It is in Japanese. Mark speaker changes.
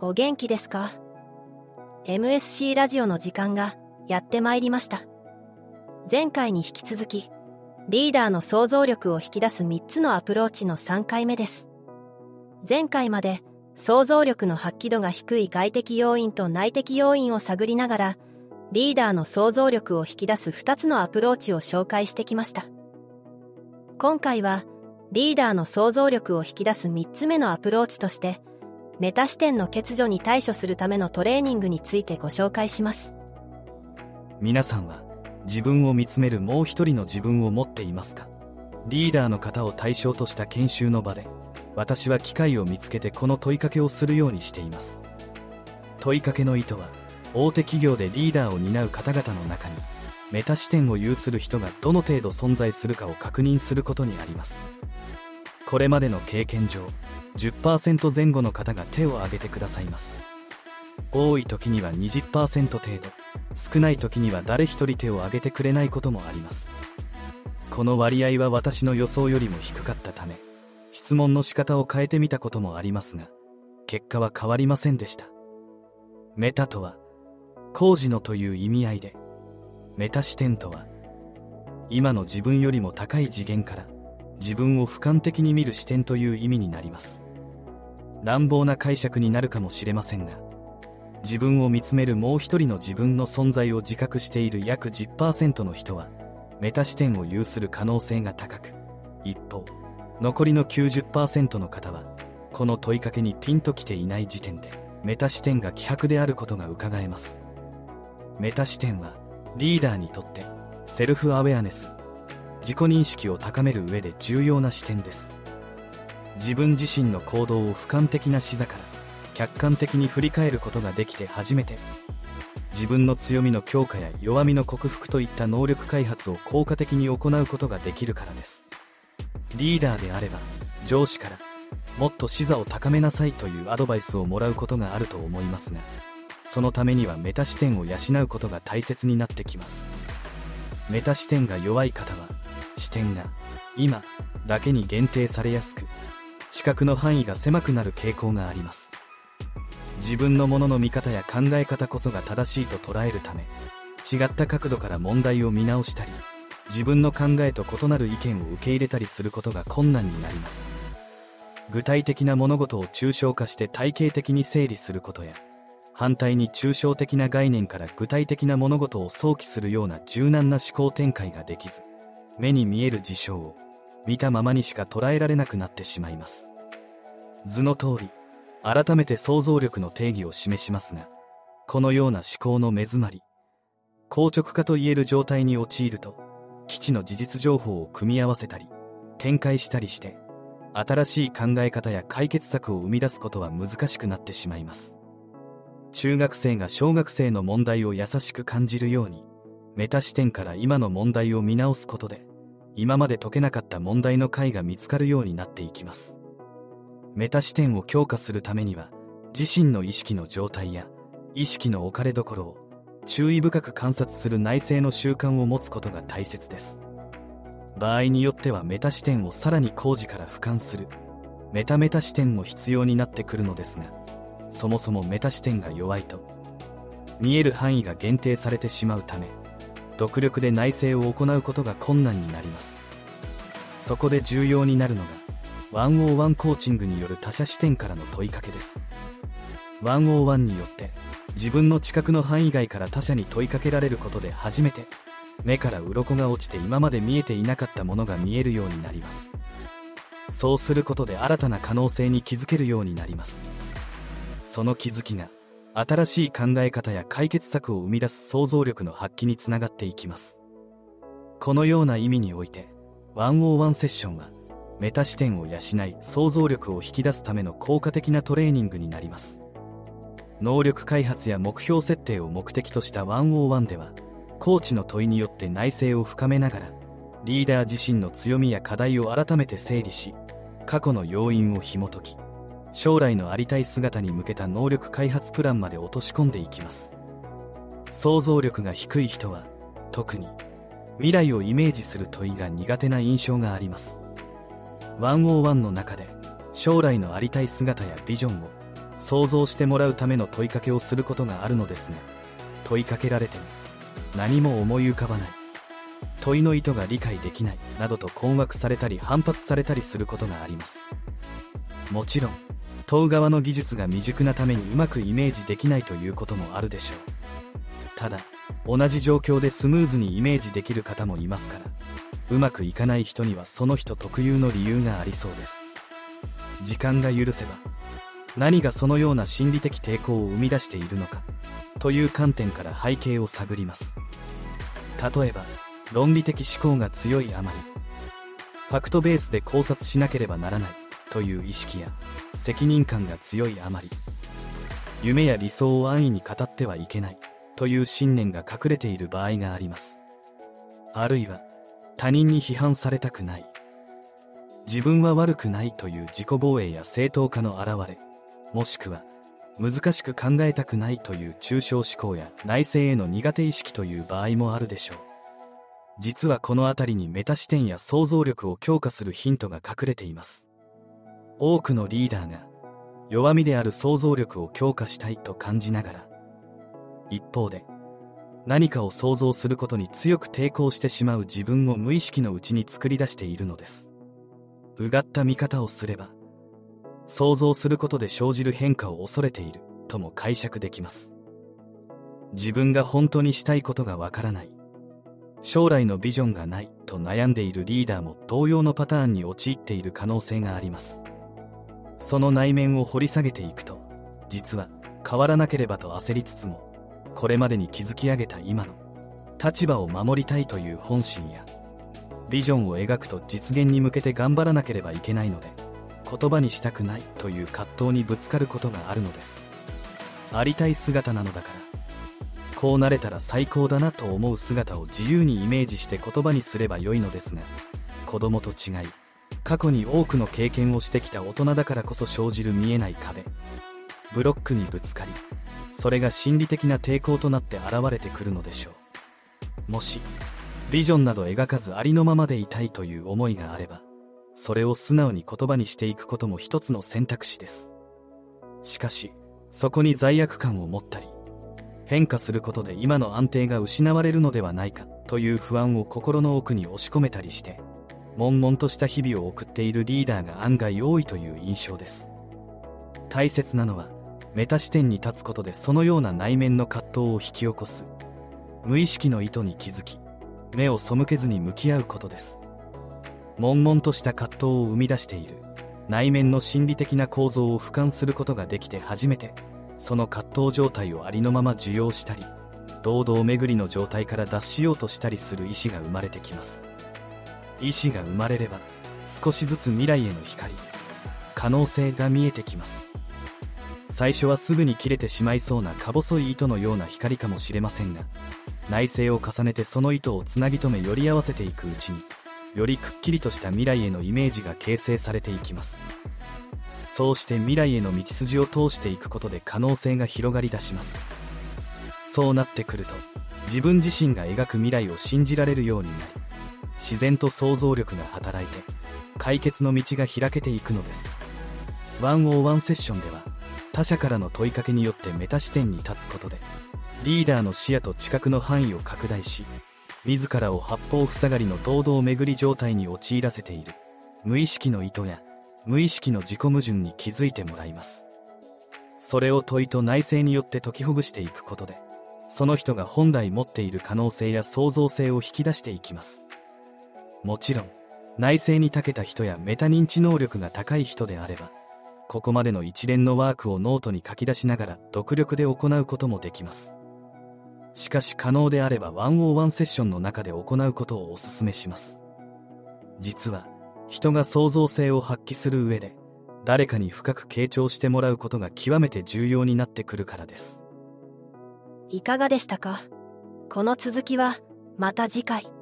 Speaker 1: お元気ですか ?MSC ラジオの時間がやってまいりました。前回に引き続き、リーダーの想像力を引き出す3つのアプローチの3回目です。前回まで想像力の発揮度が低い外的要因と内的要因を探りながら、リーダーの想像力を引き出す2つのアプローチを紹介してきました。今回は、リーダーの想像力を引き出す3つ目のアプローチとして、メタ視点の欠如に対処するためのトレーニングについてご紹介します。
Speaker 2: 皆さんは、自分を見つめるもう一人の自分を持っていますか？リーダーの方を対象とした研修の場で、私は機会を見つけてこの問いかけをするようにしています問いかけの意図は大手企業でリーダーを担う方々の中にメタ視点を有する人がどの程度存在するかを確認することにあります。これまでの経験上10%前後の方が手を挙げてくださいます。多い時には20%程度。少ない時には誰一人手を挙げてくれないこともあります。この割合は私の予想よりも低かったため質問の仕方を変えてみたこともありますが、結果は変わりませんでした。メタとは、工事のという意味合いで、メタ視点とは、今の自分よりも高い次元から自分を俯瞰的に見る視点という意味になります。乱暴な解釈になるかもしれませんが、自分を見つめるもう一人の自分の存在を自覚している約10%の人は、メタ視点を有する可能性が高く、一方、残りの90%の方はこの問いかけにピンときていない時点でメタ視点が希薄であることが伺えますメタ視点はリーダーにとってセルフアウェアネス自己認識を高める上で重要な視点です。自分自身の行動を俯瞰的な視座から客観的に振り返ることができて初めて自分の強みの強化や弱みの克服といった能力開発を効果的に行うことができるからです。リーダーであれば上司からもっと視座を高めなさいというアドバイスをもらうことがあると思いますがそのためにはメタ視点を養うことが大切になってきます。メタ視点が弱い方は視点が今だけに限定されやすく視覚の範囲が狭くなる傾向があります。自分のものの見方や考え方こそが正しいと捉えるため違った角度から問題を見直したり自分の考えと異なる意見を受け入れたりすることが困難になります。具体的な物事を抽象化して体系的に整理することや反対に抽象的な概念から具体的な物事を想起するような柔軟な思考展開ができず目に見える事象を見たままにしか捉えられなくなってしまいます。図の通り改めて想像力の定義を示しますがこのような思考の目詰まり硬直化といえる状態に陥ると基地の事実情報を組み合わせたり展開したりして新しい考え方や解決策を生み出すことは難しくなってしまいます。中学生が小学生の問題を優しく感じるようにメタ視点から今の問題を見直すことで今まで解けなかった問題の解が見つかるようになっていきます。メタ視点を強化するためには自身の意識の状態や意識の置かれどころを注意深く観察する内省の習慣を持つことが大切です。場合によってはメタ視点をさらに工事から俯瞰するメタメタ視点も必要になってくるのですがそもそもメタ視点が弱いと見える範囲が限定されてしまうため独力で内省を行うことが困難になります。そこで重要になるのが101コーチングによる他者視点からの問いかけです。101によって自分の知覚の範囲外から他者に問いかけられることで初めて目から鱗が落ちて今まで見えていなかったものが見えるようになります。そうすることで新たな可能性に気づけるようになります。その気づきが新しい考え方や解決策を生み出す想像力の発揮につながっていきます。このような意味において101セッションはメタ視点を養い想像力を引き出すための効果的なトレーニングになります。能力開発や目標設定を目的とした101ではコーチの問いによって内省を深めながらリーダー自身の強みや課題を改めて整理し過去の要因を紐解き将来のありたい姿に向けた能力開発プランまで落とし込んでいきます。想像力が低い人は特に未来をイメージする問いが苦手な印象があります。101の中で将来のありたい姿やビジョンを想像してもらうための問いかけをすることがあるのですが問いかけられても何も思い浮かばない。問いの意図が理解できないなどと困惑されたり反発されたりすることがあります。もちろん問う側の技術が未熟なためにうまくイメージできないということもあるでしょう。ただ同じ状況でスムーズにイメージできる方もいますからうまくいかない人にはその人特有の理由がありそうです。時間が許せば何がそのような心理的抵抗を生み出しているのかという観点から背景を探ります。例えば論理的思考が強いあまりファクトベースで考察しなければならない。という意識や責任感が強いあまり夢や理想を安易に語ってはいけないという信念が隠れている場合があります。あるいは他人に批判されたくない自分は悪くないという自己防衛や正当化の表れもしくは難しく考えたくないという抽象思考や内政への苦手意識という場合もあるでしょう。実はこの辺りにメタ視点や想像力を強化するヒントが隠れています。多くのリーダーが弱みである想像力を強化したいと感じながら一方で何かを想像することに強く抵抗してしまう自分を無意識のうちに作り出しているのです。うがった見方をすれば想像することで生じる変化を恐れているとも解釈できます。自分が本当にしたいことがわからない。将来のビジョンがないと悩んでいるリーダーも同様のパターンに陥っている可能性があります。その内面を掘り下げていくと実は変わらなければと焦りつつもこれまでに築き上げた今の立場を守りたいという本心やビジョンを描くと実現に向けて頑張らなければいけないので言葉にしたくないという葛藤にぶつかることがあるのです。ありたい姿なのだからこうなれたら最高だなと思う姿を自由にイメージして言葉にすればよいのですが子供と違い過去に多くの経験をしてきた大人だからこそ生じる見えない壁。ブロックにぶつかりそれが心理的な抵抗となって現れてくるのでしょう。もしビジョンなど描かずありのままでいたいという思いがあればそれを素直に言葉にしていくことも一つの選択肢です。しかしそこに罪悪感を持ったり変化することで今の安定が失われるのではないかという不安を心の奥に押し込めたりして悶々とした日々を送っているリーダーが案外多いという印象です。大切なのはメタ視点に立つことでそのような内面の葛藤を引き起こす無意識の意図に気づき目を背けずに向き合うことです。悶々とした葛藤を生み出している内面の心理的な構造を俯瞰することができて初めてその葛藤状態をありのまま受容したり堂々巡りの状態から脱しようとしたりする意志が生まれてきます。意志が生まれれば少しずつ未来への光可能性が見えてきます。最初はすぐに切れてしまいそうなか細い糸のような光かもしれませんが内省を重ねてその糸をつなぎ止め寄り合わせていくうちによりくっきりとした未来へのイメージが形成されていきます。そうして未来への道筋を通していくことで可能性が広がり出します。そうなってくると自分自身が描く未来を信じられるようになり自然と想像力が働いて解決の道が開けていくのです。101セッションでは他者からの問いかけによってメタ視点に立つことでリーダーの視野と知覚の範囲を拡大し自らを八方塞がりの堂々巡り状態に陥らせている無意識の意図や無意識の自己矛盾に気づいてもらいます。それを問いと内省によって解きほぐしていくことでその人が本来持っている可能性や創造性を引き出していきます。もちろん内省に長けた人やメタ認知能力が高い人であればここまでの一連のワークをノートに書き出しながら独力で行うこともできます。しかし可能であれば1on1セッションの中で行うことをお勧めします。実は人が創造性を発揮する上で誰かに深く傾聴してもらうことが極めて重要になってくるからです。
Speaker 1: いかがでしたか？この続きはまた次回。